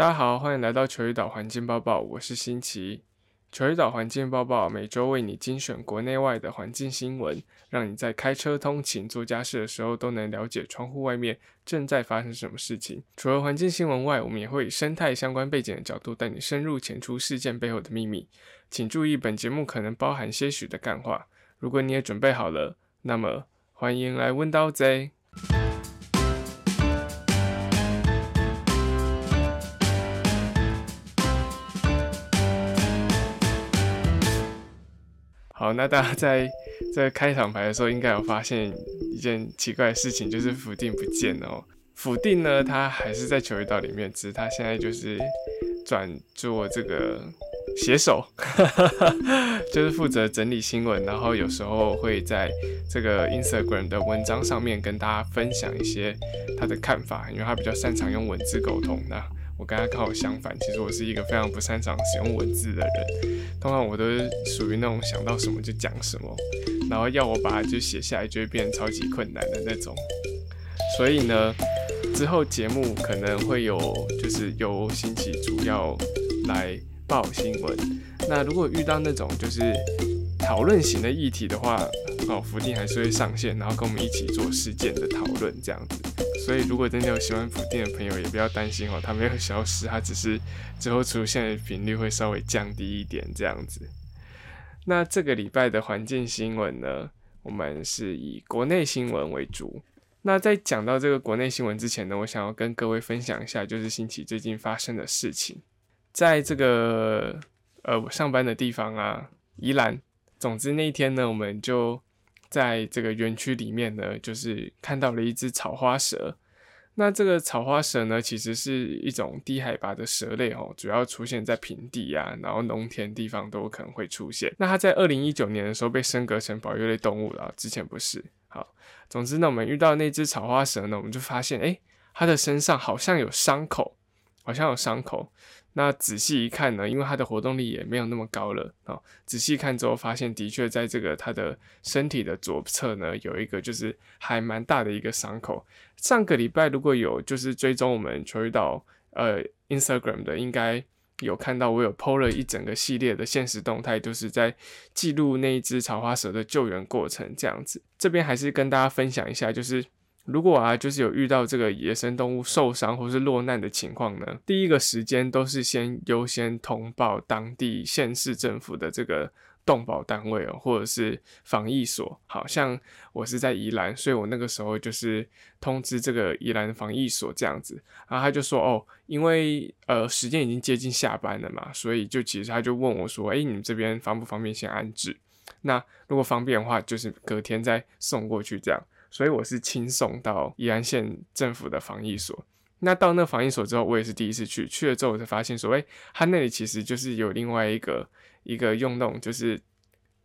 大家好，欢迎来到球鱼岛环境报报，我是新奇。球鱼岛环境报报每周为你精选国内外的环境新闻，让你在开车通勤、做家事的时候都能了解窗户外面正在发生什么事情。除了环境新闻外，我们也会以生态相关背景的角度带你深入浅出事件背后的秘密。请注意，本节目可能包含些许的干话。如果你也准备好了，那么欢迎来问刀贼。好，那大家在在开场白的时候，应该有发现一件奇怪的事情，就是福定不见了哦。福定呢，他还是在球鱼岛里面，只是他现在就是转做这个写手，就是负责整理新闻，然后有时候会在这个 Instagram 的文章上面跟大家分享一些他的看法，因为他比较擅长用文字沟通。那我跟他刚好相反，其实我是一个非常不擅长使用文字的人。通常我都是属于那种想到什么就讲什么，然后要我把它就写下来，就会变得超级困难的那种。所以呢，之后节目可能会有，就是由新奇主要来报新闻。那如果遇到那种就是讨论型的议题的话，哦，福定还是会上线，然后跟我们一起做事件的讨论这样子。所以，如果真的有喜欢福定的朋友，也不要担心哦，它没有消失，它只是之后出现的频率会稍微降低一点这样子。那这个礼拜的环境新闻呢，我们是以国内新闻为主。那在讲到这个国内新闻之前呢，我想要跟各位分享一下，就是新奇最近发生的事情。在这个呃我上班的地方啊，宜兰。总之那一天呢，我们就。在这个园区里面呢，就是看到了一只草花蛇。那这个草花蛇呢，其实是一种低海拔的蛇类哦，主要出现在平地啊，然后农田地方都有可能会出现。那它在二零一九年的时候被升格成保育类动物了，之前不是。好，总之呢，我们遇到那只草花蛇呢，我们就发现，哎，它的身上好像有伤口，好像有伤口。那仔细一看呢，因为它的活动力也没有那么高了啊。仔细看之后，发现的确在这个它的身体的左侧呢，有一个就是还蛮大的一个伤口。上个礼拜如果有就是追踪我们球鱼岛呃 Instagram 的，应该有看到我有 PO 了一整个系列的现实动态，就是在记录那一只草花蛇的救援过程这样子。这边还是跟大家分享一下，就是。如果啊，就是有遇到这个野生动物受伤或是落难的情况呢，第一个时间都是先优先通报当地县市政府的这个动保单位哦，或者是防疫所。好像我是在宜兰，所以我那个时候就是通知这个宜兰防疫所这样子，然后他就说哦，因为呃时间已经接近下班了嘛，所以就其实他就问我说，哎，你们这边方不方便先安置？那如果方便的话，就是隔天再送过去这样。所以我是亲送到宜安县政府的防疫所。那到那防疫所之后，我也是第一次去。去了之后，我才发现说，哎，他那里其实就是有另外一个一个用那种就是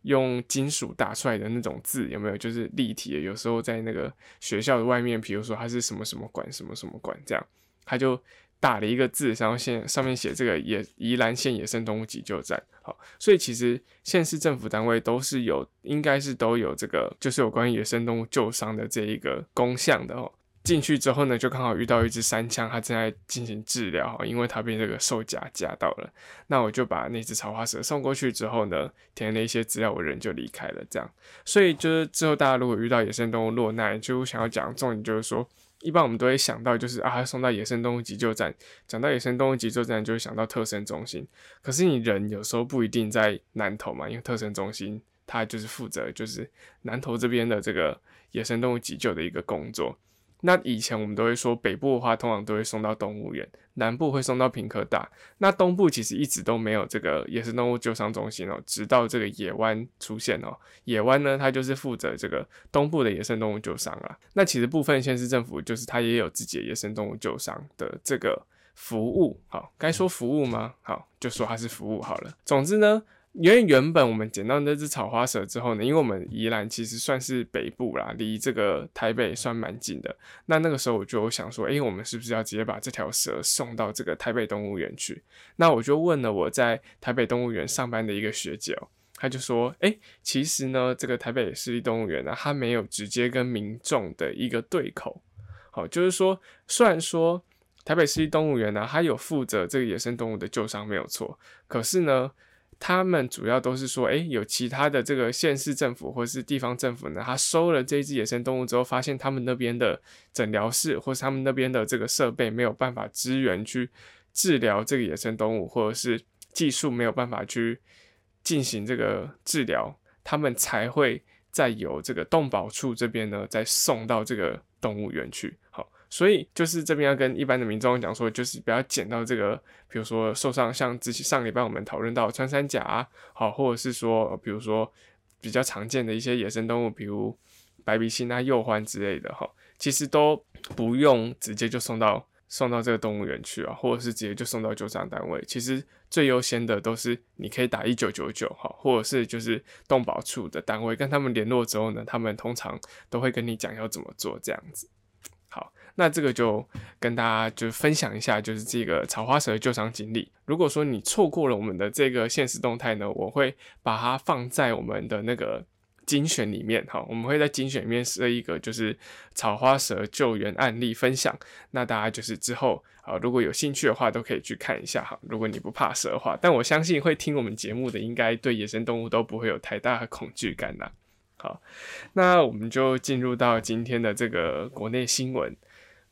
用金属打出来的那种字，有没有？就是立体的。有时候在那个学校的外面，比如说他是什么什么馆，什么什么馆这样，他就。打了一个字，然后现上面写这个野宜兰县野生动物急救站，好，所以其实县市政府单位都是有，应该是都有这个，就是有关于野生动物救伤的这一个工项的哦。进去之后呢，就刚好遇到一只山枪，它正在进行治疗，因为它被这个兽夹夹到了。那我就把那只草花蛇送过去之后呢，填了一些资料，我人就离开了。这样，所以就是之后大家如果遇到野生动物落难，就想要讲重点就是说。一般我们都会想到，就是啊，送到野生动物急救站。讲到野生动物急救站，就会想到特生中心。可是你人有时候不一定在南投嘛，因为特生中心它就是负责就是南投这边的这个野生动物急救的一个工作。那以前我们都会说，北部的话通常都会送到动物园，南部会送到平科大。那东部其实一直都没有这个野生动物救伤中心哦，直到这个野湾出现哦。野湾呢，它就是负责这个东部的野生动物救伤啊。那其实部分县市政府就是它也有自己的野生动物救伤的这个服务。好，该说服务吗？好，就说它是服务好了。总之呢。因为原本我们捡到那只草花蛇之后呢，因为我们宜兰其实算是北部啦，离这个台北算蛮近的。那那个时候我就想说，哎，我们是不是要直接把这条蛇送到这个台北动物园去？那我就问了我在台北动物园上班的一个学姐哦，她就说，哎，其实呢，这个台北市立动物园呢，它没有直接跟民众的一个对口。好，就是说，虽然说。台北市立动物园呢，它有负责这个野生动物的救伤，没有错。可是呢，他们主要都是说，诶，有其他的这个县市政府或是地方政府呢，他收了这只野生动物之后，发现他们那边的诊疗室或是他们那边的这个设备没有办法支援去治疗这个野生动物，或者是技术没有办法去进行这个治疗，他们才会再由这个动保处这边呢，再送到这个动物园去。好。所以就是这边要跟一般的民众讲说，就是不要捡到这个，比如说受伤，像之前上礼拜我们讨论到穿山甲啊，好，或者是说，比如说比较常见的一些野生动物，比如白鼻星啊、鼬獾之类的，哈，其实都不用直接就送到送到这个动物园去啊，或者是直接就送到救伤单位。其实最优先的都是你可以打一九九九，哈，或者是就是动保处的单位跟他们联络之后呢，他们通常都会跟你讲要怎么做这样子。那这个就跟大家就分享一下，就是这个草花蛇的救伤经历。如果说你错过了我们的这个现实动态呢，我会把它放在我们的那个精选里面。哈，我们会在精选里面设一个就是草花蛇救援案例分享。那大家就是之后啊，如果有兴趣的话，都可以去看一下哈。如果你不怕蛇的话，但我相信会听我们节目的，应该对野生动物都不会有太大的恐惧感啦。好，那我们就进入到今天的这个国内新闻。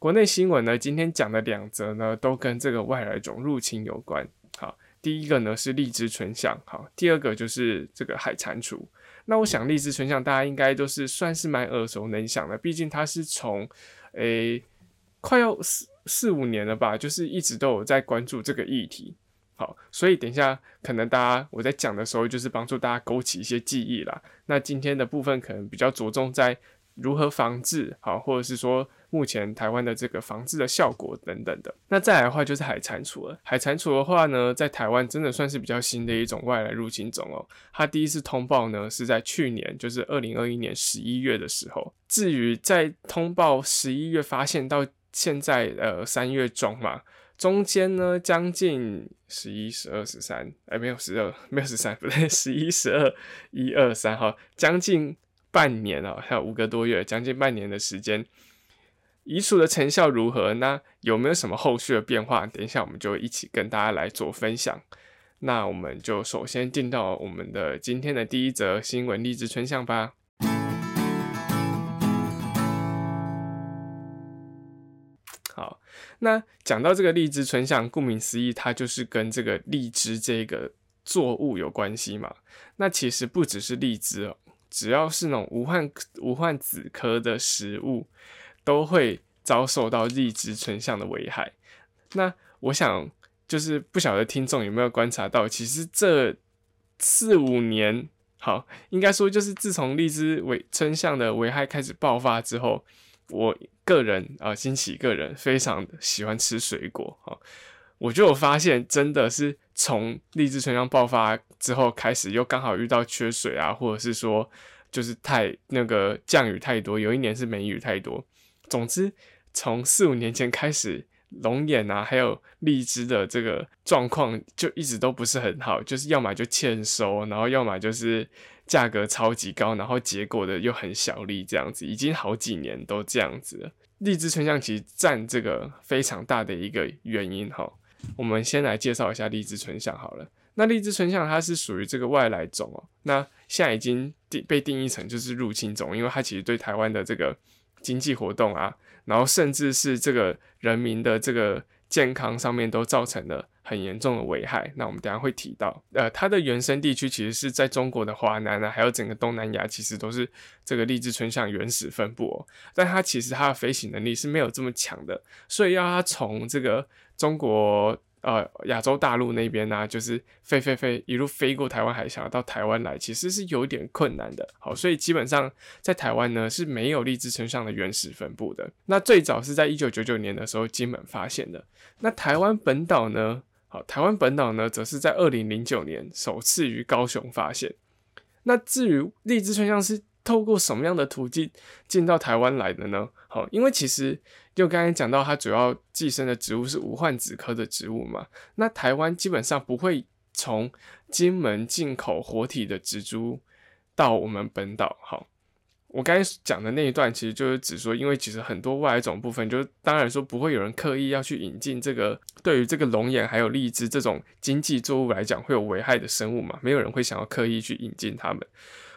国内新闻呢，今天讲的两则呢，都跟这个外来种入侵有关。好，第一个呢是荔枝春象，好，第二个就是这个海蟾蜍。那我想荔枝春象大家应该都是算是蛮耳熟能详的，毕竟它是从诶快要四四五年了吧，就是一直都有在关注这个议题。好，所以等一下可能大家我在讲的时候，就是帮助大家勾起一些记忆啦。那今天的部分可能比较着重在如何防治，好，或者是说目前台湾的这个防治的效果等等的。那再来的话就是海蟾蜍了。海蟾蜍的话呢，在台湾真的算是比较新的一种外来入侵种哦。它第一次通报呢是在去年，就是二零二一年十一月的时候。至于在通报十一月发现到现在，呃，三月中嘛。中间呢，将近十一、十二、十三，哎，没有十二，没有十三，不对，十一、十二、一二三，哈，将近半年啊，还有五个多月，将近半年的时间，移除的成效如何？那有没有什么后续的变化？等一下，我们就一起跟大家来做分享。那我们就首先进到我们的今天的第一则新闻——励志春象吧。好那讲到这个荔枝春象，顾名思义，它就是跟这个荔枝这个作物有关系嘛。那其实不只是荔枝哦，只要是那种无患无患子科的食物，都会遭受到荔枝春象的危害。那我想，就是不晓得听众有没有观察到，其实这四五年，好，应该说就是自从荔枝危春象的危害开始爆发之后。我个人啊，新奇个人非常喜欢吃水果啊，我就有发现，真的是从荔枝春象爆发之后开始，又刚好遇到缺水啊，或者是说就是太那个降雨太多，有一年是梅雨太多。总之，从四五年前开始，龙眼啊，还有荔枝的这个状况就一直都不是很好，就是要么就欠收，然后要么就是。价格超级高，然后结果的又很小粒，这样子已经好几年都这样子了。荔枝春象其实占这个非常大的一个原因哈。我们先来介绍一下荔枝春象好了。那荔枝春象它是属于这个外来种哦，那现在已经定被定义成就是入侵种，因为它其实对台湾的这个经济活动啊，然后甚至是这个人民的这个健康上面都造成了。很严重的危害，那我们等下会提到，呃，它的原生地区其实是在中国的华南啊，还有整个东南亚，其实都是这个荔枝春象原始分布哦。但它其实它的飞行能力是没有这么强的，所以要它从这个中国呃亚洲大陆那边呢，就是飞飞飞一路飞过台湾海峡到台湾来，其实是有点困难的。好，所以基本上在台湾呢是没有荔枝春象的原始分布的。那最早是在一九九九年的时候金门发现的。那台湾本岛呢？好，台湾本岛呢，则是在二零零九年首次于高雄发现。那至于荔枝春象是透过什么样的途径进到台湾来的呢？好，因为其实就刚才讲到，它主要寄生的植物是无患子科的植物嘛。那台湾基本上不会从金门进口活体的植株到我们本岛。好，我刚才讲的那一段，其实就是指说，因为其实很多外来种部分，就是当然说不会有人刻意要去引进这个对于这个龙眼还有荔枝这种经济作物来讲会有危害的生物嘛，没有人会想要刻意去引进它们。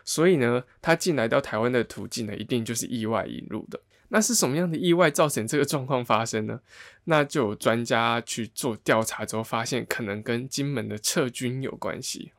所以呢，它进来到台湾的途径呢，一定就是意外引入的。那是什么样的意外造成这个状况发生呢？那就有专家去做调查之后，发现可能跟金门的撤军有关系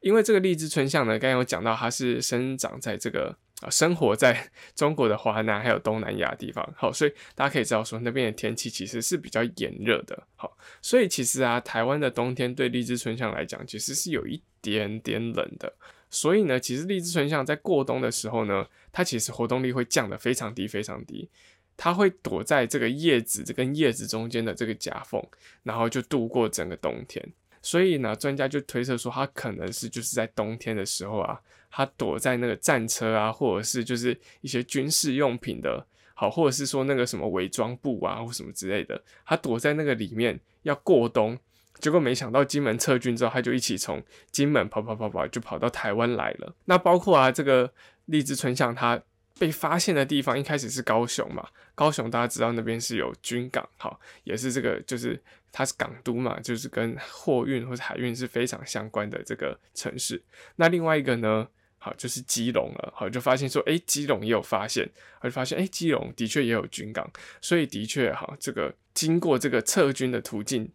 因为这个荔枝春象呢，刚刚有讲到，它是生长在这个啊，生活在 中国的华南还有东南亚地方。好，所以大家可以知道说，那边的天气其实是比较炎热的。好，所以其实啊，台湾的冬天对荔枝春象来讲，其实是有一点点冷的。所以呢，其实荔枝春象在过冬的时候呢，它其实活动力会降得非常低，非常低。它会躲在这个叶子这跟叶子中间的这个夹缝，然后就度过整个冬天。所以呢，专家就推测说，它可能是就是在冬天的时候啊，它躲在那个战车啊，或者是就是一些军事用品的，好，或者是说那个什么伪装布啊，或什么之类的，它躲在那个里面要过冬。结果没想到金门撤军之后，他就一起从金门跑跑跑跑，就跑到台湾来了。那包括啊，这个荔枝春象它被发现的地方，一开始是高雄嘛。高雄大家知道那边是有军港，好，也是这个就是它是港都嘛，就是跟货运或者海运是非常相关的这个城市。那另外一个呢，好就是基隆了，好就发现说，哎，基隆也有发现，而发现哎，基隆的确也有军港，所以的确哈，这个经过这个撤军的途径。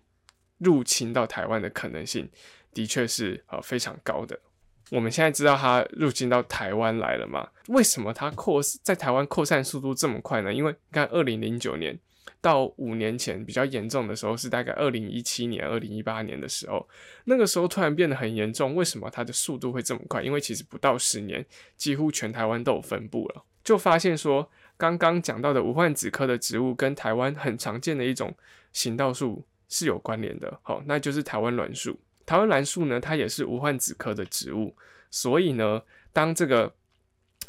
入侵到台湾的可能性的确是呃非常高的。我们现在知道它入侵到台湾来了嘛？为什么它扩在台湾扩散速度这么快呢？因为你看，二零零九年到五年前比较严重的时候是大概二零一七年、二零一八年的时候，那个时候突然变得很严重。为什么它的速度会这么快？因为其实不到十年，几乎全台湾都有分布了，就发现说刚刚讲到的无患子科的植物跟台湾很常见的一种行道树。是有关联的，好，那就是台湾栾树。台湾栾树呢，它也是无患子科的植物，所以呢，当这个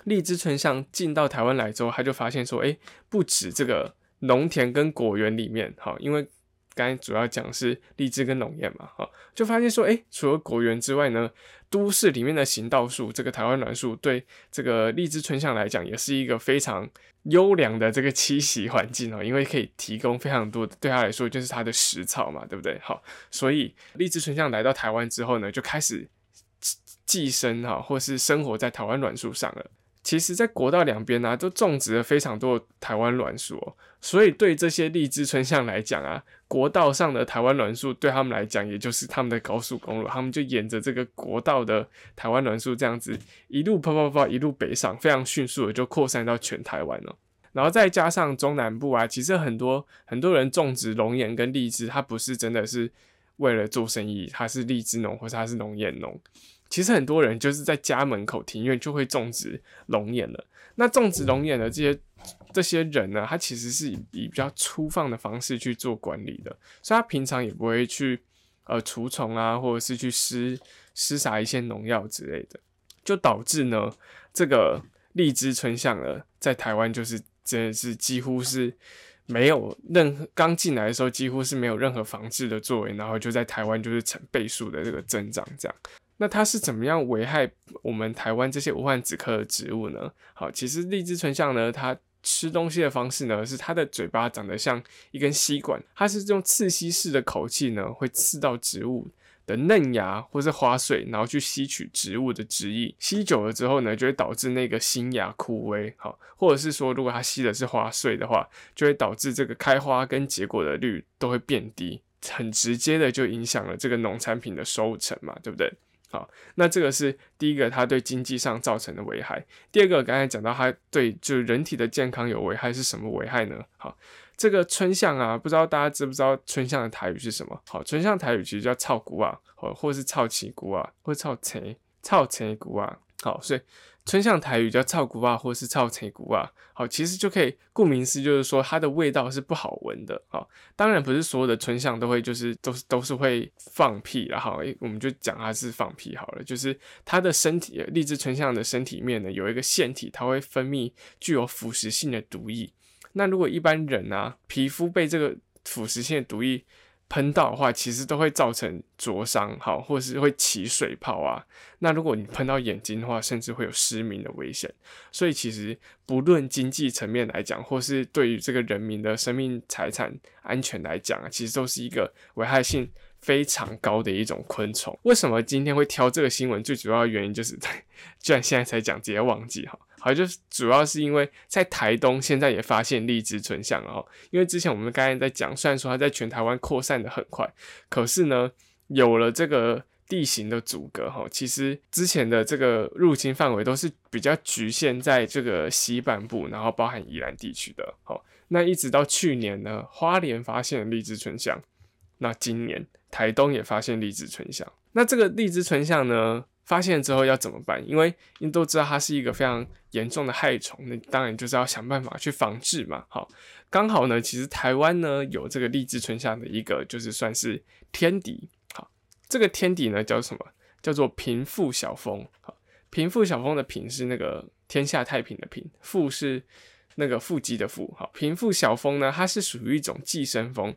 荔枝春象进到台湾来之后，他就发现说，哎，不止这个农田跟果园里面，好，因为。刚才主要讲是荔枝跟龙眼嘛，哈，就发现说，哎，除了果园之外呢，都市里面的行道树，这个台湾栾树，对这个荔枝春象来讲，也是一个非常优良的这个栖息环境哦，因为可以提供非常多的，对他来说就是它的食草嘛，对不对？好，所以荔枝春象来到台湾之后呢，就开始寄生哈，或是生活在台湾栾树上了。其实，在国道两边呢，都种植了非常多台湾栾树，所以对这些荔枝春象来讲啊，国道上的台湾栾树对他们来讲，也就是他们的高速公路，他们就沿着这个国道的台湾栾树这样子一路啪啪啪，一路北上，非常迅速的就扩散到全台湾了。然后再加上中南部啊，其实很多很多人种植龙眼跟荔枝，他不是真的是为了做生意，他是荔枝农或者他是龙眼农。其实很多人就是在家门口庭院就会种植龙眼了。那种植龙眼的这些这些人呢，他其实是以比较粗放的方式去做管理的，所以他平常也不会去呃除虫啊，或者是去施施撒一些农药之类的，就导致呢这个荔枝春象呢在台湾就是真的是几乎是没有任何刚进来的时候几乎是没有任何防治的作为，然后就在台湾就是成倍数的这个增长这样。那它是怎么样危害我们台湾这些无患子科的植物呢？好，其实荔枝春象呢，它吃东西的方式呢，是它的嘴巴长得像一根吸管，它是用刺吸式的口气呢，会刺到植物的嫩芽或是花穗，然后去吸取植物的汁液。吸久了之后呢，就会导致那个新芽枯萎。好，或者是说，如果它吸的是花穗的话，就会导致这个开花跟结果的率都会变低，很直接的就影响了这个农产品的收成嘛，对不对？好，那这个是第一个，它对经济上造成的危害。第二个，刚才讲到它对就是人体的健康有危害，是什么危害呢？好，这个春象啊，不知道大家知不知道春象的台语是什么？好，春象台语其实叫草菇啊，或或是草旗菇啊，或草青草青菇啊。好，所以。春象台语叫草菇啊，或是草青菇啊，好，其实就可以顾名思，就是说它的味道是不好闻的。啊，当然不是所有的春象都会，就是都是都是会放屁，然后我们就讲它是放屁好了。就是它的身体，荔枝春象的身体面呢有一个腺体，它会分泌具有腐蚀性的毒液。那如果一般人啊，皮肤被这个腐蚀性的毒液喷到的话，其实都会造成灼伤，好，或是会起水泡啊。那如果你喷到眼睛的话，甚至会有失明的危险。所以其实不论经济层面来讲，或是对于这个人民的生命财产安全来讲啊，其实都是一个危害性非常高的一种昆虫。为什么今天会挑这个新闻？最主要的原因就是在，居然现在才讲，直接忘记哈。好，就是主要是因为在台东现在也发现荔枝春象哈。因为之前我们刚才在讲，虽然说它在全台湾扩散的很快，可是呢，有了这个地形的阻隔哈，其实之前的这个入侵范围都是比较局限在这个西半部，然后包含宜兰地区的。好，那一直到去年呢，花莲发现荔枝春象，那今年台东也发现荔枝春象。那这个荔枝春象呢？发现之后要怎么办？因为你都知道它是一个非常严重的害虫，那当然就是要想办法去防治嘛。好，刚好呢，其实台湾呢有这个荔枝春象的一个，就是算是天敌。好，这个天敌呢叫什么？叫做平腹小蜂。好，平腹小蜂的平是那个天下太平的平，腹是那个腹肌的腹。好，平腹小蜂呢，它是属于一种寄生蜂。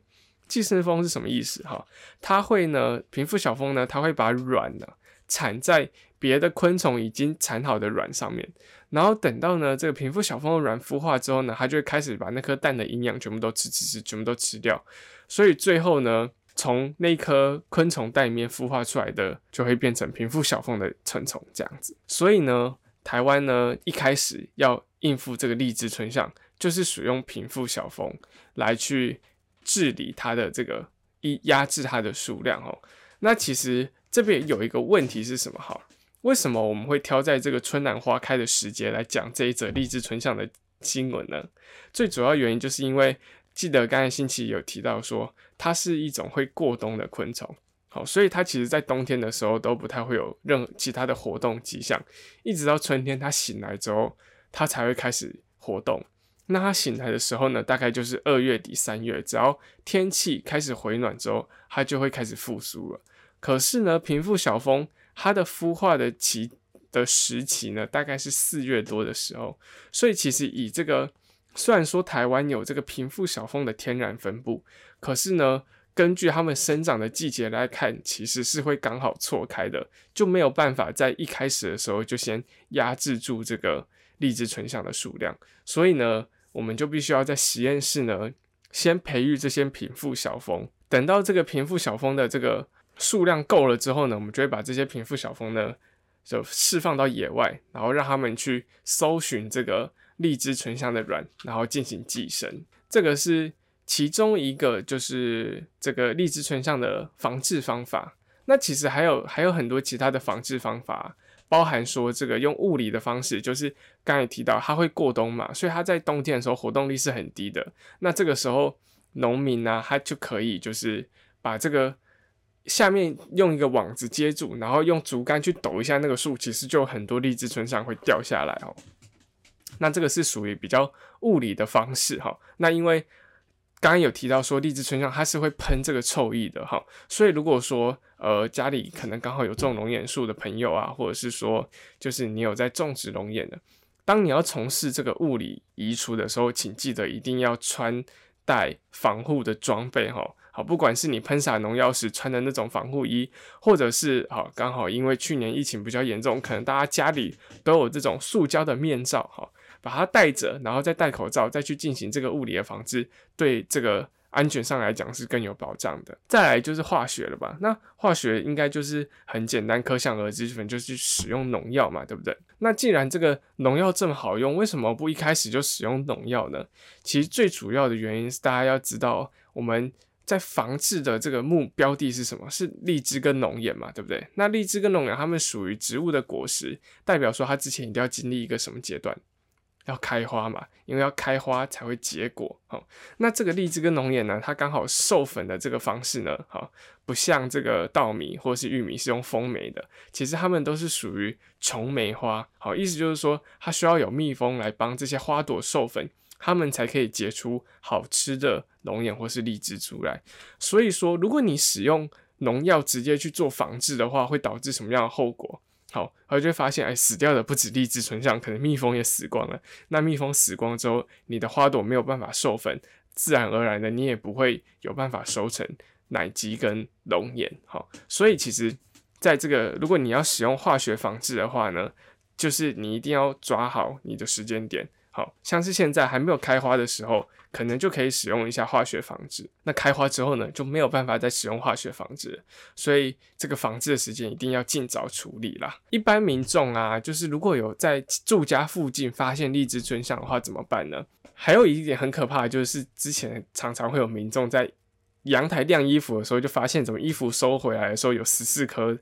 寄生蜂是什么意思？哈，它会呢，平腹小蜂呢，它会把卵呢。产在别的昆虫已经产好的卵上面，然后等到呢这个平腹小蜂的卵孵化之后呢，它就会开始把那颗蛋的营养全部都吃吃吃，全部都吃掉。所以最后呢，从那颗昆虫蛋里面孵化出来的，就会变成平腹小蜂的成虫这样子。所以呢，台湾呢一开始要应付这个荔枝春象，就是使用平腹小蜂来去治理它的这个一压制它的数量哦。那其实。这边有一个问题是什么？哈，为什么我们会挑在这个春暖花开的时节来讲这一则荔枝春象的新闻呢？最主要原因就是因为记得刚才星期有提到说，它是一种会过冬的昆虫，好，所以它其实在冬天的时候都不太会有任何其他的活动迹象，一直到春天它醒来之后，它才会开始活动。那它醒来的时候呢，大概就是二月底三月，只要天气开始回暖之后，它就会开始复苏了。可是呢，平腹小蜂它的孵化的期的时期呢，大概是四月多的时候。所以其实以这个，虽然说台湾有这个平腹小蜂的天然分布，可是呢，根据它们生长的季节来看，其实是会刚好错开的，就没有办法在一开始的时候就先压制住这个荔枝纯象的数量。所以呢，我们就必须要在实验室呢，先培育这些平腹小蜂，等到这个平腹小蜂的这个。数量够了之后呢，我们就会把这些贫富小蜂呢，就释放到野外，然后让他们去搜寻这个荔枝醇香的卵，然后进行寄生。这个是其中一个，就是这个荔枝醇香的防治方法。那其实还有还有很多其他的防治方法，包含说这个用物理的方式，就是刚才提到它会过冬嘛，所以它在冬天的时候活动力是很低的。那这个时候农民呢，他就可以就是把这个。下面用一个网子接住，然后用竹竿去抖一下那个树，其实就很多荔枝春上会掉下来哦。那这个是属于比较物理的方式哈。那因为刚刚有提到说荔枝春上它是会喷这个臭液的哈，所以如果说呃家里可能刚好有种龙眼树的朋友啊，或者是说就是你有在种植龙眼的，当你要从事这个物理移除的时候，请记得一定要穿戴防护的装备哈。好，不管是你喷洒农药时穿的那种防护衣，或者是好刚好因为去年疫情比较严重，可能大家家里都有这种塑胶的面罩，哈，把它戴着，然后再戴口罩，再去进行这个物理的防治，对这个安全上来讲是更有保障的。再来就是化学了吧？那化学应该就是很简单，可想而知，可能就是使用农药嘛，对不对？那既然这个农药这么好用，为什么不一开始就使用农药呢？其实最主要的原因是大家要知道我们。在防治的这个目标地是什么？是荔枝跟龙眼嘛，对不对？那荔枝跟龙眼它们属于植物的果实，代表说它之前一定要经历一个什么阶段？要开花嘛，因为要开花才会结果。好，那这个荔枝跟龙眼呢，它刚好授粉的这个方式呢，好，不像这个稻米或是玉米是用风媒的，其实它们都是属于虫媒花。好，意思就是说它需要有蜜蜂来帮这些花朵授粉。它们才可以结出好吃的龙眼或是荔枝出来。所以说，如果你使用农药直接去做防治的话，会导致什么样的后果？好，然后就发现，哎，死掉的不止荔枝存上，可能蜜蜂也死光了。那蜜蜂死光之后，你的花朵没有办法授粉，自然而然的你也不会有办法收成奶基跟龙眼。好，所以其实在这个如果你要使用化学防治的话呢，就是你一定要抓好你的时间点。好像是现在还没有开花的时候，可能就可以使用一下化学防治。那开花之后呢，就没有办法再使用化学防治，所以这个防治的时间一定要尽早处理啦。一般民众啊，就是如果有在住家附近发现荔枝春象的话，怎么办呢？还有一点很可怕就是之前常常会有民众在阳台晾衣服的时候，就发现怎么衣服收回来的时候有十四颗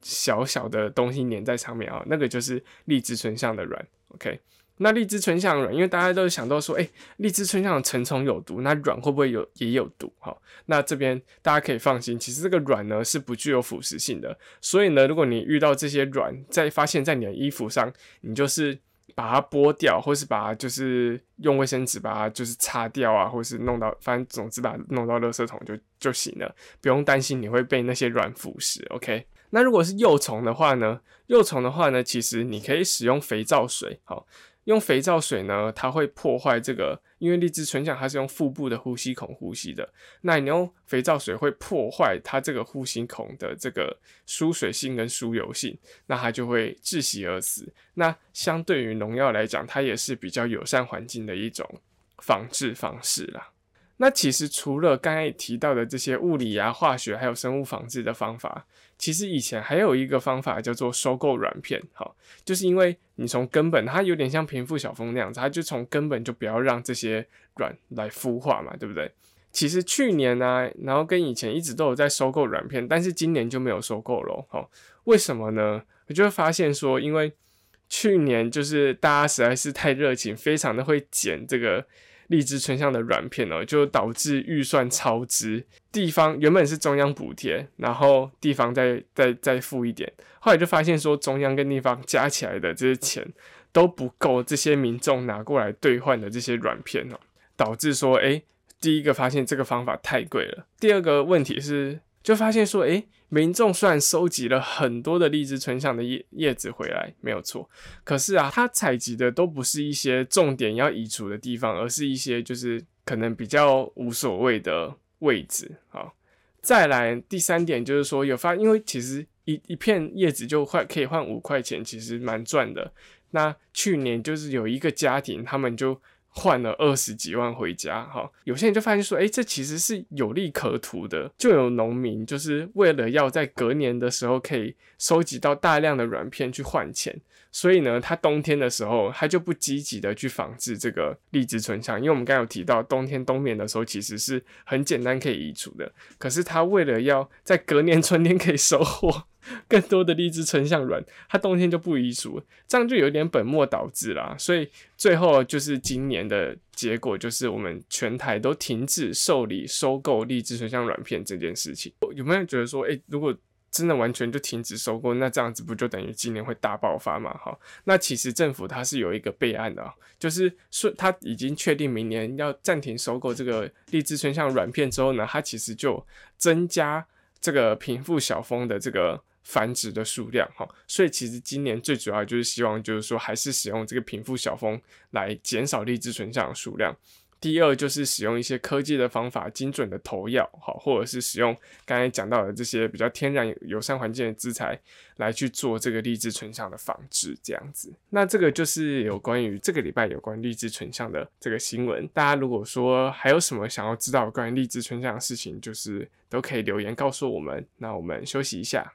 小小的东西粘在上面啊，那个就是荔枝春象的卵。OK。那荔枝春象卵，因为大家都想到说，哎，荔枝春象的成虫有毒，那卵会不会有也有毒？哈，那这边大家可以放心，其实这个卵呢是不具有腐蚀性的。所以呢，如果你遇到这些卵，在发现在你的衣服上，你就是把它剥掉，或是把它就是用卫生纸把它就是擦掉啊，或是弄到，反正总之把它弄到垃圾桶就就行了，不用担心你会被那些卵腐蚀。OK，那如果是幼虫的话呢？幼虫的话呢，其实你可以使用肥皂水，好。用肥皂水呢，它会破坏这个，因为荔枝纯象它是用腹部的呼吸孔呼吸的，那你用肥皂水会破坏它这个呼吸孔的这个疏水性跟疏油性，那它就会窒息而死。那相对于农药来讲，它也是比较友善环境的一种防治方式啦。那其实除了刚才提到的这些物理啊、化学还有生物防治的方法，其实以前还有一个方法叫做收购软片，好，就是因为你从根本，它有点像贫富小峰那样子，它就从根本就不要让这些软来孵化嘛，对不对？其实去年呢，然后跟以前一直都有在收购软片，但是今年就没有收购了，好，为什么呢？我就会发现说，因为去年就是大家实在是太热情，非常的会捡这个。荔枝春香的软片哦，就导致预算超支。地方原本是中央补贴，然后地方再再再付一点，后来就发现说中央跟地方加起来的这些钱都不够，这些民众拿过来兑换的这些软片哦，导致说，哎，第一个发现这个方法太贵了，第二个问题是。就发现说，诶，民众虽然收集了很多的荔枝春象的叶叶子回来，没有错，可是啊，他采集的都不是一些重点要移除的地方，而是一些就是可能比较无所谓的位置。好，再来第三点就是说，有发，因为其实一一片叶子就换可以换五块钱，其实蛮赚的。那去年就是有一个家庭，他们就。换了二十几万回家，哈，有些人就发现说，哎，这其实是有利可图的。就有农民就是为了要在隔年的时候可以收集到大量的软片去换钱，所以呢，他冬天的时候他就不积极的去仿制这个荔枝春香，因为我们刚刚有提到，冬天冬眠的时候其实是很简单可以移除的，可是他为了要在隔年春天可以收获。更多的荔枝春象卵，它冬天就不移除，这样就有点本末倒置啦。所以最后就是今年的结果，就是我们全台都停止受理收购荔枝春象软片这件事情。有没有觉得说，诶，如果真的完全就停止收购，那这样子不就等于今年会大爆发嘛？哈，那其实政府它是有一个备案的，就是说它已经确定明年要暂停收购这个荔枝春象软片之后呢，它其实就增加这个平富小峰的这个。繁殖的数量哈，所以其实今年最主要就是希望就是说还是使用这个平腹小蜂来减少荔枝纯象的数量。第二就是使用一些科技的方法，精准的投药哈，或者是使用刚才讲到的这些比较天然友善环境的资材来去做这个荔枝纯象的防治，这样子。那这个就是有关于这个礼拜有关荔枝纯象的这个新闻。大家如果说还有什么想要知道关于荔枝纯象的事情，就是都可以留言告诉我们。那我们休息一下。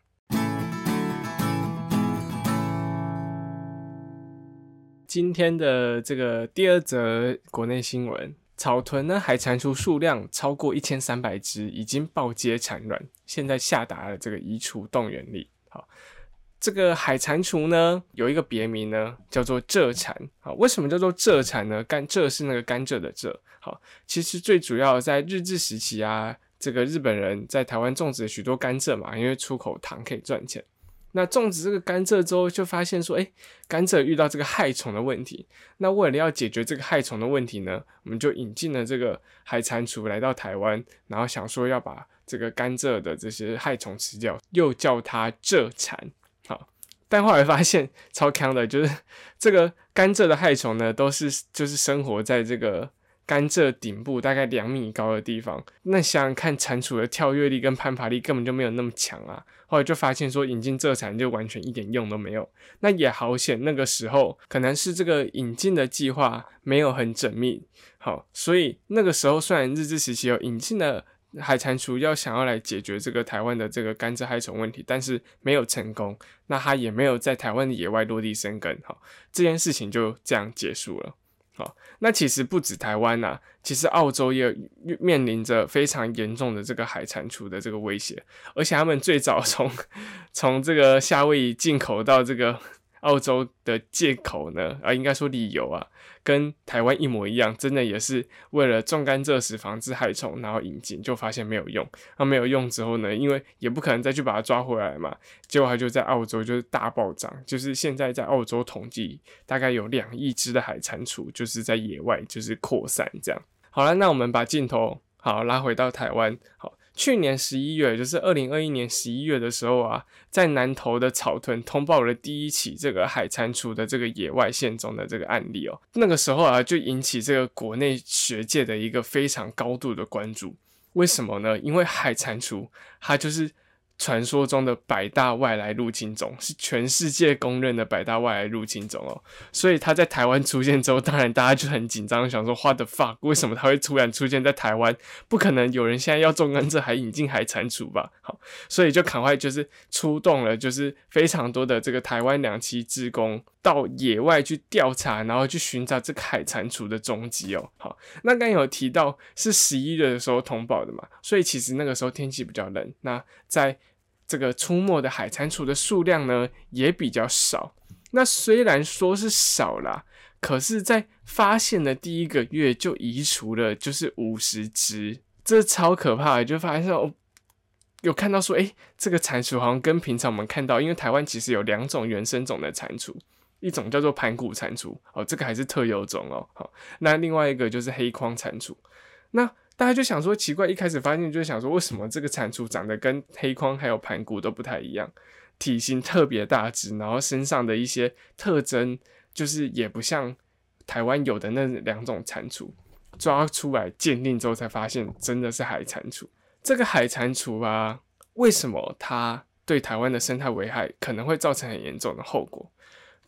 今天的这个第二则国内新闻，草屯呢海蟾蜍数量超过一千三百只，已经爆接产卵，现在下达了这个移除动员令。好，这个海蟾蜍呢有一个别名呢，叫做蔗蟾。好，为什么叫做蔗蟾呢？甘蔗是那个甘蔗的蔗。好，其实最主要在日治时期啊，这个日本人在台湾种植许多甘蔗嘛，因为出口糖可以赚钱。那种植这个甘蔗之后，就发现说，哎，甘蔗遇到这个害虫的问题。那为了要解决这个害虫的问题呢，我们就引进了这个海蟾蜍来到台湾，然后想说要把这个甘蔗的这些害虫吃掉，又叫它蔗蝉。好，但后来发现超坑的，就是这个甘蔗的害虫呢，都是就是生活在这个甘蔗顶部大概两米高的地方。那想想看，蟾蜍的跳跃力跟攀爬力根本就没有那么强啊。后来就发现说，引进蔗蚕就完全一点用都没有。那也好险，那个时候可能是这个引进的计划没有很缜密。好，所以那个时候虽然日治时期有引进的。海蟾蜍要想要来解决这个台湾的这个甘蔗害虫问题，但是没有成功，那它也没有在台湾的野外落地生根，哈，这件事情就这样结束了。好，那其实不止台湾呐，其实澳洲也面临着非常严重的这个海蟾蜍的这个威胁，而且他们最早从从这个夏威夷进口到这个。澳洲的借口呢？啊，应该说理由啊，跟台湾一模一样，真的也是为了种甘蔗时防治害虫，然后引进，就发现没有用。那没有用之后呢？因为也不可能再去把它抓回来嘛，结果它就在澳洲就是大暴涨，就是现在在澳洲统计大概有两亿只的海蟾蜍，就是在野外就是扩散这样。好了，那我们把镜头好拉回到台湾，好。去年十一月，就是二零二一年十一月的时候啊，在南投的草屯通报了第一起这个海蟾蜍的这个野外现踪的这个案例哦。那个时候啊，就引起这个国内学界的一个非常高度的关注。为什么呢？因为海蟾蜍它就是。传说中的百大外来入侵种是全世界公认的百大外来入侵种哦，所以它在台湾出现之后，当然大家就很紧张，想说 What the fuck？为什么它会突然出现在台湾？不可能有人现在要种甘蔗还引进海蟾蜍吧？好，所以就赶快就是出动了，就是非常多的这个台湾两栖职工到野外去调查，然后去寻找这个海蟾蜍的踪迹哦。好，那刚有提到是十一月的时候通报的嘛，所以其实那个时候天气比较冷，那在这个出没的海蟾蜍的数量呢也比较少。那虽然说是少啦，可是，在发现的第一个月就移除了，就是五十只，这超可怕的。就发现哦，有看到说，哎，这个蟾蜍好像跟平常我们看到，因为台湾其实有两种原生种的蟾蜍，一种叫做盘古蟾蜍，哦，这个还是特有种哦。好，那另外一个就是黑框蟾蜍，那。大家就想说奇怪，一开始发现就想说，为什么这个蟾蜍长得跟黑框还有盘古都不太一样，体型特别大只，然后身上的一些特征就是也不像台湾有的那两种蟾蜍，抓出来鉴定之后才发现真的是海蟾蜍。这个海蟾蜍啊，为什么它对台湾的生态危害可能会造成很严重的后果？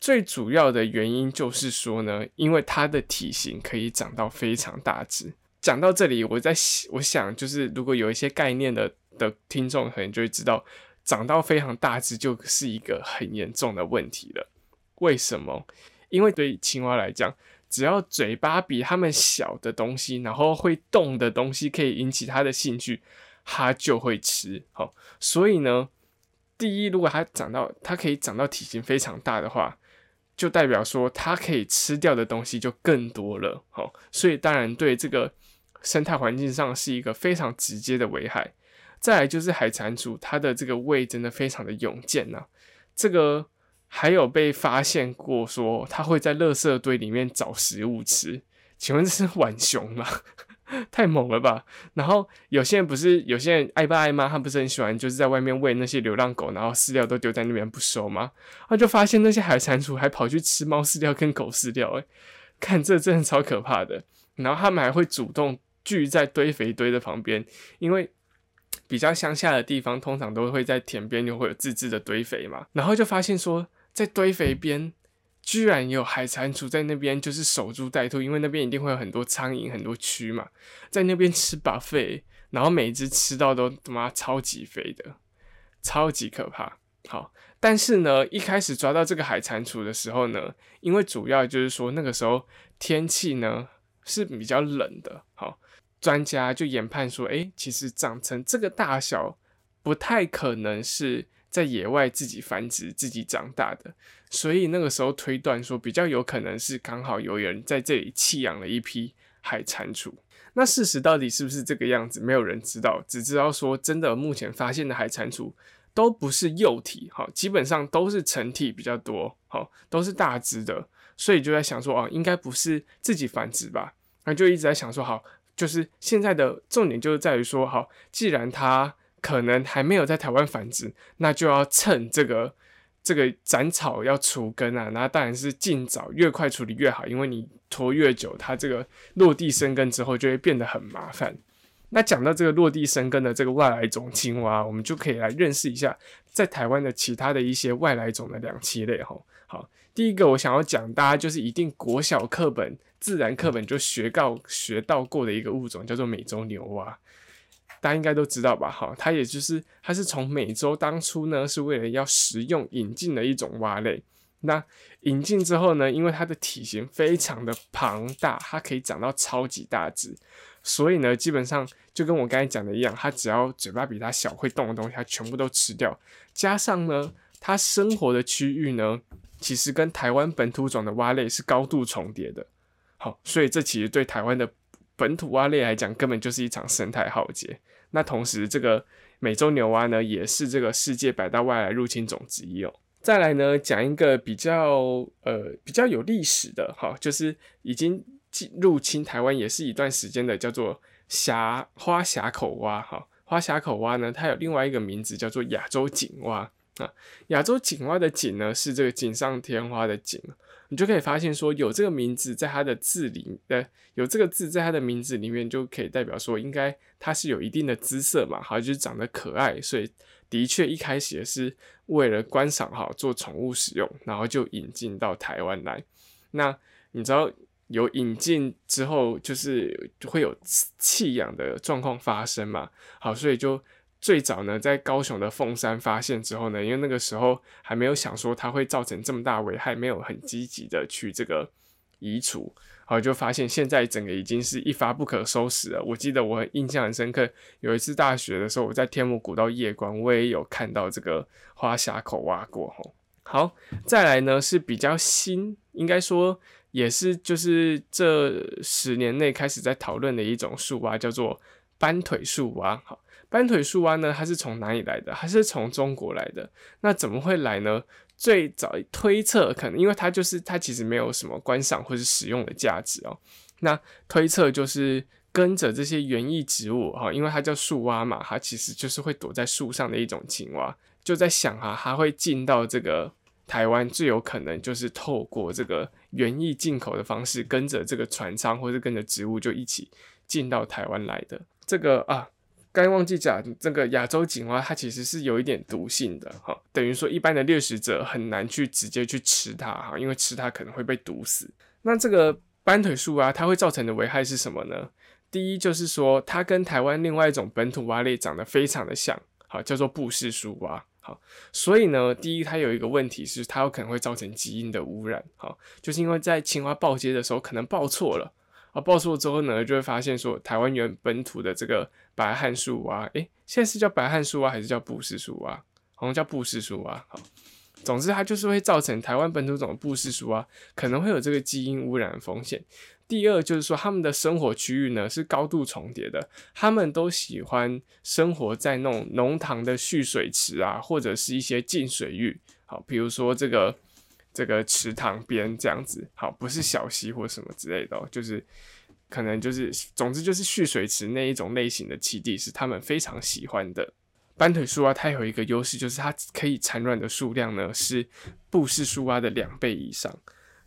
最主要的原因就是说呢，因为它的体型可以长到非常大只。讲到这里，我在我想，就是如果有一些概念的的听众，可能就会知道，长到非常大只就是一个很严重的问题了。为什么？因为对青蛙来讲，只要嘴巴比它们小的东西，然后会动的东西，可以引起它的兴趣，它就会吃。好，所以呢，第一，如果它长到它可以长到体型非常大的话。就代表说，它可以吃掉的东西就更多了，好，所以当然对这个生态环境上是一个非常直接的危害。再来就是海蟾蜍，它的这个胃真的非常的勇健呐，这个还有被发现过说它会在垃圾堆里面找食物吃，请问这是浣熊吗？太猛了吧！然后有些人不是有些人爱爸爱妈，他不是很喜欢就是在外面喂那些流浪狗，然后饲料都丢在那边不收吗？他就发现那些海蟾蜍还跑去吃猫饲料跟狗饲料，诶，看这真的超可怕的。然后他们还会主动聚在堆肥堆的旁边，因为比较乡下的地方通常都会在田边就会有自制的堆肥嘛。然后就发现说在堆肥边。居然有海蟾蜍在那边，就是守株待兔，因为那边一定会有很多苍蝇、很多蛆嘛，在那边吃把肺，然后每只吃到都他妈超级肥的，超级可怕。好，但是呢，一开始抓到这个海蟾蜍的时候呢，因为主要就是说那个时候天气呢是比较冷的，好，专家就研判说，哎，其实长成这个大小不太可能是。在野外自己繁殖、自己长大的，所以那个时候推断说，比较有可能是刚好有人在这里弃养了一批海蟾蜍。那事实到底是不是这个样子，没有人知道，只知道说真的，目前发现的海蟾蜍都不是幼体，哈，基本上都是成体比较多，好，都是大只的，所以就在想说，哦，应该不是自己繁殖吧？那就一直在想说，好，就是现在的重点就是在于说，好，既然它。可能还没有在台湾繁殖，那就要趁这个这个斩草要除根啊，那当然是尽早越快处理越好，因为你拖越久，它这个落地生根之后就会变得很麻烦。那讲到这个落地生根的这个外来种青蛙，我们就可以来认识一下在台湾的其他的一些外来种的两栖类哈。好，第一个我想要讲，大家就是一定国小课本、自然课本就学到学到过的一个物种，叫做美洲牛蛙。大家应该都知道吧？哈，它也就是它是从美洲当初呢是为了要食用引进的一种蛙类。那引进之后呢，因为它的体型非常的庞大，它可以长到超级大只，所以呢，基本上就跟我刚才讲的一样，它只要嘴巴比它小会动的东西，它全部都吃掉。加上呢，它生活的区域呢，其实跟台湾本土种的蛙类是高度重叠的。好，所以这其实对台湾的本土蛙类来讲，根本就是一场生态浩劫。那同时，这个美洲牛蛙呢，也是这个世界百大外来入侵种之一哦。再来呢，讲一个比较呃比较有历史的哈，就是已经进入侵台湾也是一段时间的，叫做峡花峡口蛙哈。花峡口蛙呢，它有另外一个名字叫做亚洲锦蛙啊。亚洲锦蛙的锦呢，是这个锦上添花的锦。你就可以发现说，有这个名字在它的字里，呃，有这个字在它的名字里面，就可以代表说，应该它是有一定的姿色嘛，好，就是长得可爱，所以的确一开始也是为了观赏哈，做宠物使用，然后就引进到台湾来。那你知道有引进之后，就是会有弃养的状况发生嘛？好，所以就。最早呢，在高雄的凤山发现之后呢，因为那个时候还没有想说它会造成这么大危害，没有很积极的去这个移除，好就发现现在整个已经是一发不可收拾了。我记得我印象很深刻，有一次大学的时候，我在天母古道夜观，我也有看到这个花峡口挖过吼。好，再来呢是比较新，应该说也是就是这十年内开始在讨论的一种树蛙，叫做斑腿树蛙。好。斑腿树蛙呢？它是从哪里来的？还是从中国来的？那怎么会来呢？最早推测可能，因为它就是它其实没有什么观赏或是使用的价值哦。那推测就是跟着这些园艺植物哈，因为它叫树蛙嘛，它其实就是会躲在树上的一种青蛙。就在想哈，它会进到这个台湾，最有可能就是透过这个园艺进口的方式，跟着这个船舱或者跟着植物就一起进到台湾来的。这个啊。该忘记讲，这个亚洲锦蛙它其实是有一点毒性的哈，等于说一般的猎食者很难去直接去吃它哈，因为吃它可能会被毒死。那这个斑腿树蛙它会造成的危害是什么呢？第一就是说它跟台湾另外一种本土蛙类长得非常的像，好叫做布氏树蛙，好，所以呢，第一它有一个问题是它有可能会造成基因的污染，好，就是因为在青蛙爆接的时候可能爆错了。啊，报错之后呢，就会发现说，台湾原本土的这个白汉树蛙，诶，现在是叫白汉树蛙还是叫布氏树蛙？好像叫布氏树蛙。好，总之它就是会造成台湾本土种的布氏树蛙可能会有这个基因污染风险。第二就是说，他们的生活区域呢是高度重叠的，他们都喜欢生活在那种农塘的蓄水池啊，或者是一些进水域。好，比如说这个。这个池塘边这样子，好，不是小溪或什么之类的，就是可能就是，总之就是蓄水池那一种类型的栖地是他们非常喜欢的。斑腿树蛙它有一个优势，就是它可以产卵的数量呢是布氏树蛙的两倍以上，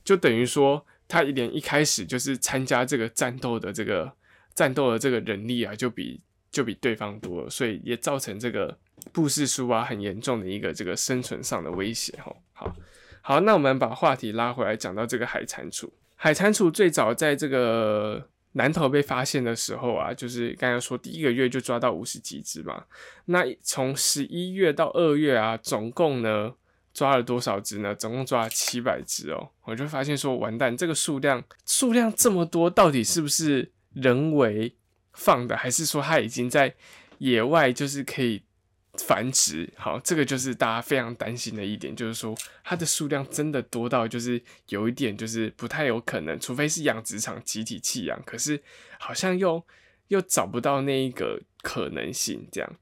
就等于说它连一开始就是参加这个战斗的这个战斗的这个人力啊，就比就比对方多，所以也造成这个布氏树蛙很严重的一个这个生存上的威胁。吼，好。好，那我们把话题拉回来，讲到这个海蟾蜍。海蟾蜍最早在这个南头被发现的时候啊，就是刚刚说第一个月就抓到五十几只嘛。那从十一月到二月啊，总共呢抓了多少只呢？总共抓了七百只哦。我就发现说，完蛋，这个数量数量这么多，到底是不是人为放的，还是说它已经在野外就是可以？繁殖好，这个就是大家非常担心的一点，就是说它的数量真的多到就是有一点就是不太有可能，除非是养殖场集体弃养，可是好像又又找不到那一个可能性。这样，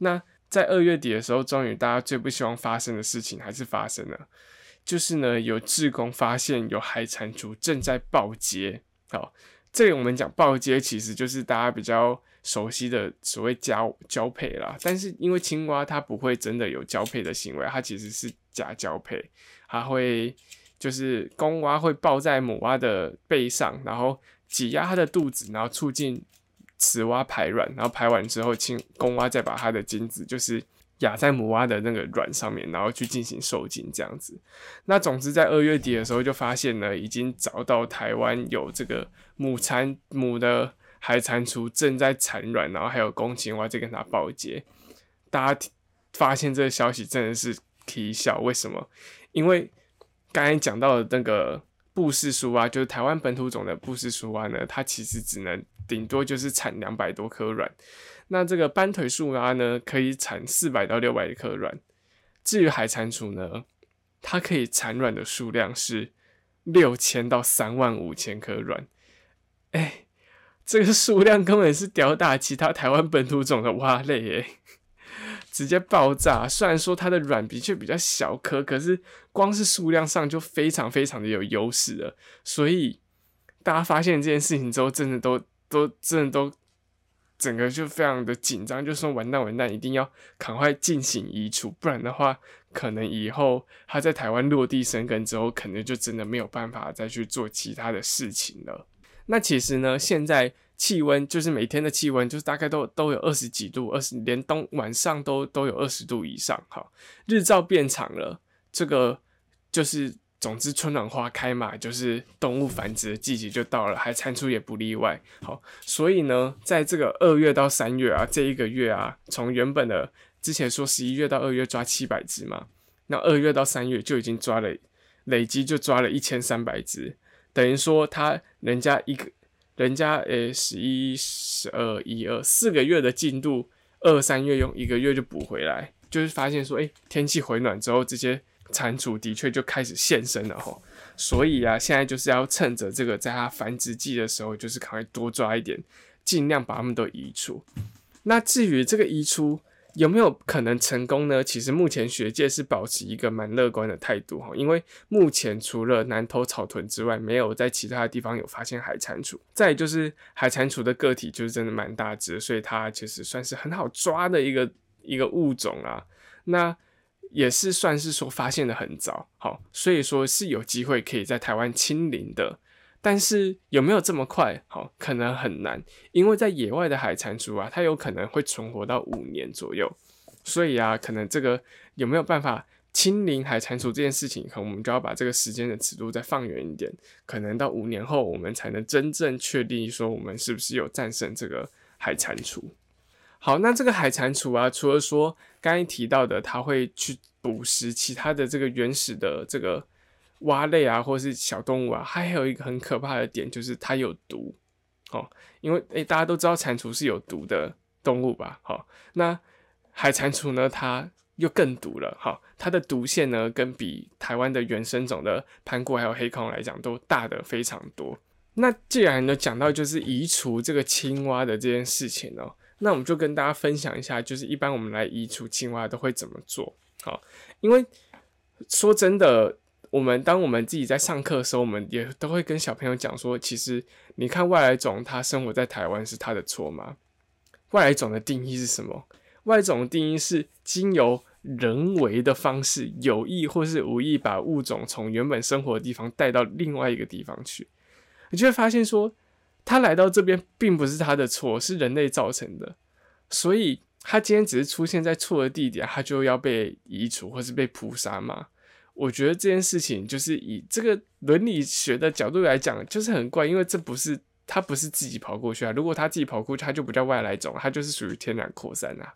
那在二月底的时候，终于大家最不希望发生的事情还是发生了，就是呢有志工发现有海蟾蜍正在爆接。好，这里我们讲爆接，其实就是大家比较。熟悉的所谓交交配啦。但是因为青蛙它不会真的有交配的行为，它其实是假交配，它会就是公蛙会抱在母蛙的背上，然后挤压它的肚子，然后促进雌蛙排卵，然后排完之后，青公蛙再把它的精子就是。压在母蛙的那个卵上面，然后去进行受精这样子。那总之在二月底的时候就发现呢，已经找到台湾有这个母蚕母的海蟾蜍正在产卵，然后还有公青蛙在跟它报接。大家发现这个消息真的是啼笑，为什么？因为刚才讲到的那个布氏树蛙，就是台湾本土种的布氏树蛙呢，它其实只能顶多就是产两百多颗卵。那这个斑腿树蛙呢，可以产四百到六百颗卵。至于海蟾蜍呢，它可以产卵的数量是六千到三万五千颗卵。哎，这个数量根本是吊打其他台湾本土种的蛙类，哎，直接爆炸。虽然说它的卵的确比较小颗，可是光是数量上就非常非常的有优势了。所以大家发现这件事情之后，真的都都真的都。整个就非常的紧张，就说完蛋完蛋，一定要赶快进行移除，不然的话，可能以后他在台湾落地生根之后，可能就真的没有办法再去做其他的事情了。那其实呢，现在气温就是每天的气温，就是大概都都有二十几度，二十连冬晚上都都有二十度以上。哈，日照变长了，这个就是。总之，春暖花开嘛，就是动物繁殖的季节就到了，海蟾蜍也不例外。好，所以呢，在这个二月到三月啊，这一个月啊，从原本的之前说十一月到二月抓七百只嘛，那二月到三月就已经抓了，累积就抓了一千三百只，等于说他人家一个人家诶十一十二一二四个月的进度，二三月用一个月就补回来，就是发现说，诶，天气回暖之后这些。蟾蜍的确就开始现身了吼，所以啊，现在就是要趁着这个在它繁殖季的时候，就是赶快多抓一点，尽量把它们都移除。那至于这个移除有没有可能成功呢？其实目前学界是保持一个蛮乐观的态度哈，因为目前除了南头草屯之外，没有在其他地方有发现海蟾蜍。再就是海蟾蜍的个体就是真的蛮大只，所以它其实算是很好抓的一个一个物种啊。那也是算是说发现的很早，好，所以说是有机会可以在台湾清零的，但是有没有这么快？好，可能很难，因为在野外的海蟾蜍啊，它有可能会存活到五年左右，所以啊，可能这个有没有办法清零海蟾蜍这件事情，可能我们就要把这个时间的尺度再放远一点，可能到五年后，我们才能真正确定说我们是不是有战胜这个海蟾蜍。好，那这个海蟾蜍啊，除了说刚才提到的，它会去捕食其他的这个原始的这个蛙类啊，或者是小动物啊，它还有一个很可怕的点，就是它有毒。哦，因为诶，大家都知道蟾蜍是有毒的动物吧？好，那海蟾蜍呢，它又更毒了。好，它的毒性呢，跟比台湾的原生种的盘古还有黑孔来讲，都大的非常多。那既然呢讲到就是移除这个青蛙的这件事情哦。那我们就跟大家分享一下，就是一般我们来移除青蛙都会怎么做？好，因为说真的，我们当我们自己在上课的时候，我们也都会跟小朋友讲说，其实你看外来种它生活在台湾是它的错吗？外来种的定义是什么？外来种的定义是经由人为的方式，有意或是无意把物种从原本生活的地方带到另外一个地方去，你就会发现说。他来到这边并不是他的错，是人类造成的，所以他今天只是出现在错的地点，他就要被移除或是被扑杀吗？我觉得这件事情就是以这个伦理学的角度来讲，就是很怪，因为这不是他不是自己跑过去啊，如果他自己跑过去，他就不叫外来种，他就是属于天然扩散啊。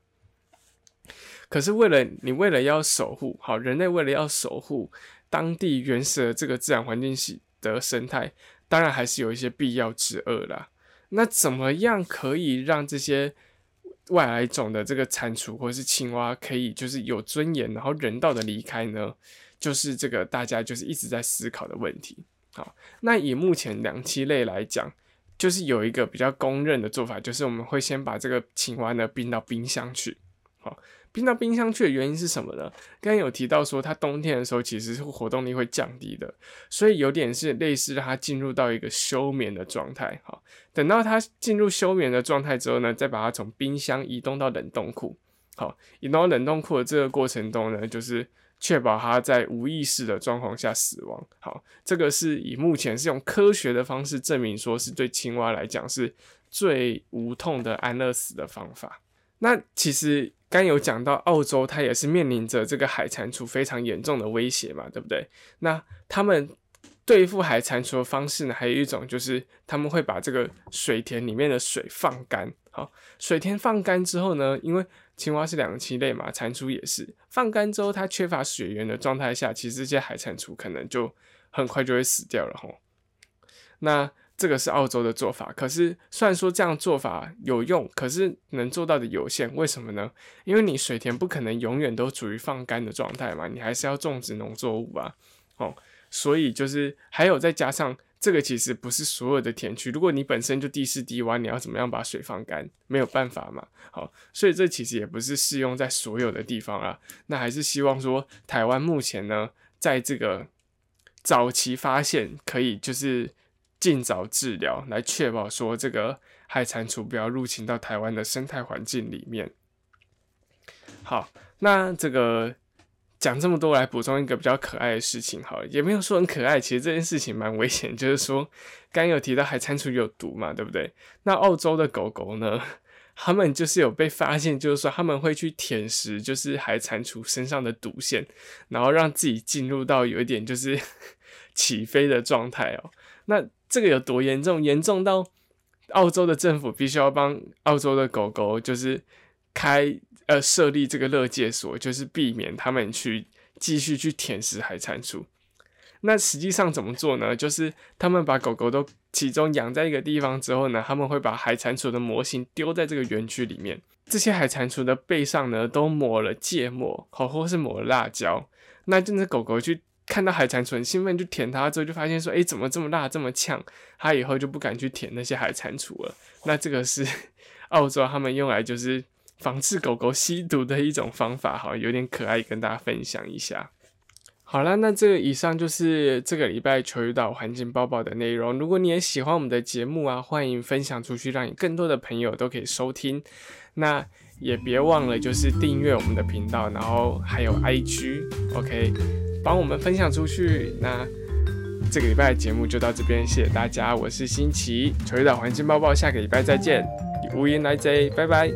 可是为了你为了要守护好人类，为了要守护当地原始的这个自然环境系的生态。当然还是有一些必要之恶啦。那怎么样可以让这些外来种的这个蟾蜍或者是青蛙可以就是有尊严，然后人道的离开呢？就是这个大家就是一直在思考的问题。好，那以目前两栖类来讲，就是有一个比较公认的做法，就是我们会先把这个青蛙呢冰到冰箱去。好，冰到冰箱去的原因是什么呢？刚刚有提到说，它冬天的时候其实是活动力会降低的，所以有点是类似让它进入到一个休眠的状态。好，等到它进入休眠的状态之后呢，再把它从冰箱移动到冷冻库。好，移动到冷冻库的这个过程中呢，就是确保它在无意识的状况下死亡。好，这个是以目前是用科学的方式证明说是对青蛙来讲是最无痛的安乐死的方法。那其实。刚有讲到澳洲，它也是面临着这个海蟾蜍非常严重的威胁嘛，对不对？那他们对付海蟾蜍的方式呢，还有一种就是他们会把这个水田里面的水放干。好，水田放干之后呢，因为青蛙是两栖类嘛，蟾蜍也是，放干之后它缺乏水源的状态下，其实这些海蟾蜍可能就很快就会死掉了吼。那这个是澳洲的做法，可是虽然说这样做法有用，可是能做到的有限。为什么呢？因为你水田不可能永远都处于放干的状态嘛，你还是要种植农作物吧。哦，所以就是还有再加上这个，其实不是所有的田区。如果你本身就地势低洼，你要怎么样把水放干？没有办法嘛。好，所以这其实也不是适用在所有的地方啊。那还是希望说，台湾目前呢，在这个早期发现，可以就是。尽早治疗，来确保说这个海蟾蜍不要入侵到台湾的生态环境里面。好，那这个讲这么多，来补充一个比较可爱的事情。好，也没有说很可爱，其实这件事情蛮危险。就是说，刚有提到海蟾蜍有毒嘛，对不对？那澳洲的狗狗呢，他们就是有被发现，就是说他们会去舔食，就是海蟾蜍身上的毒腺，然后让自己进入到有一点就是 起飞的状态哦。那这个有多严重？严重到澳洲的政府必须要帮澳洲的狗狗，就是开呃设立这个乐界所，就是避免他们去继续去舔食海蟾蜍。那实际上怎么做呢？就是他们把狗狗都集中养在一个地方之后呢，他们会把海蟾蜍的模型丢在这个园区里面。这些海蟾蜍的背上呢，都抹了芥末，好或是抹了辣椒。那这只狗狗去。看到海蟾蜍很，兴奋就舔它，之后就发现说，哎，怎么这么辣，这么呛？它以后就不敢去舔那些海蟾蜍了。那这个是 澳洲他们用来就是防治狗狗吸毒的一种方法，哈，有点可爱，跟大家分享一下。好了，那这个以上就是这个礼拜球鱼岛环境报报的内容。如果你也喜欢我们的节目啊，欢迎分享出去，让你更多的朋友都可以收听。那也别忘了就是订阅我们的频道，然后还有 IG，OK。帮我们分享出去。那这个礼拜的节目就到这边，谢谢大家。我是新奇，球队的环境报报，下个礼拜再见。无言来 J，，拜拜。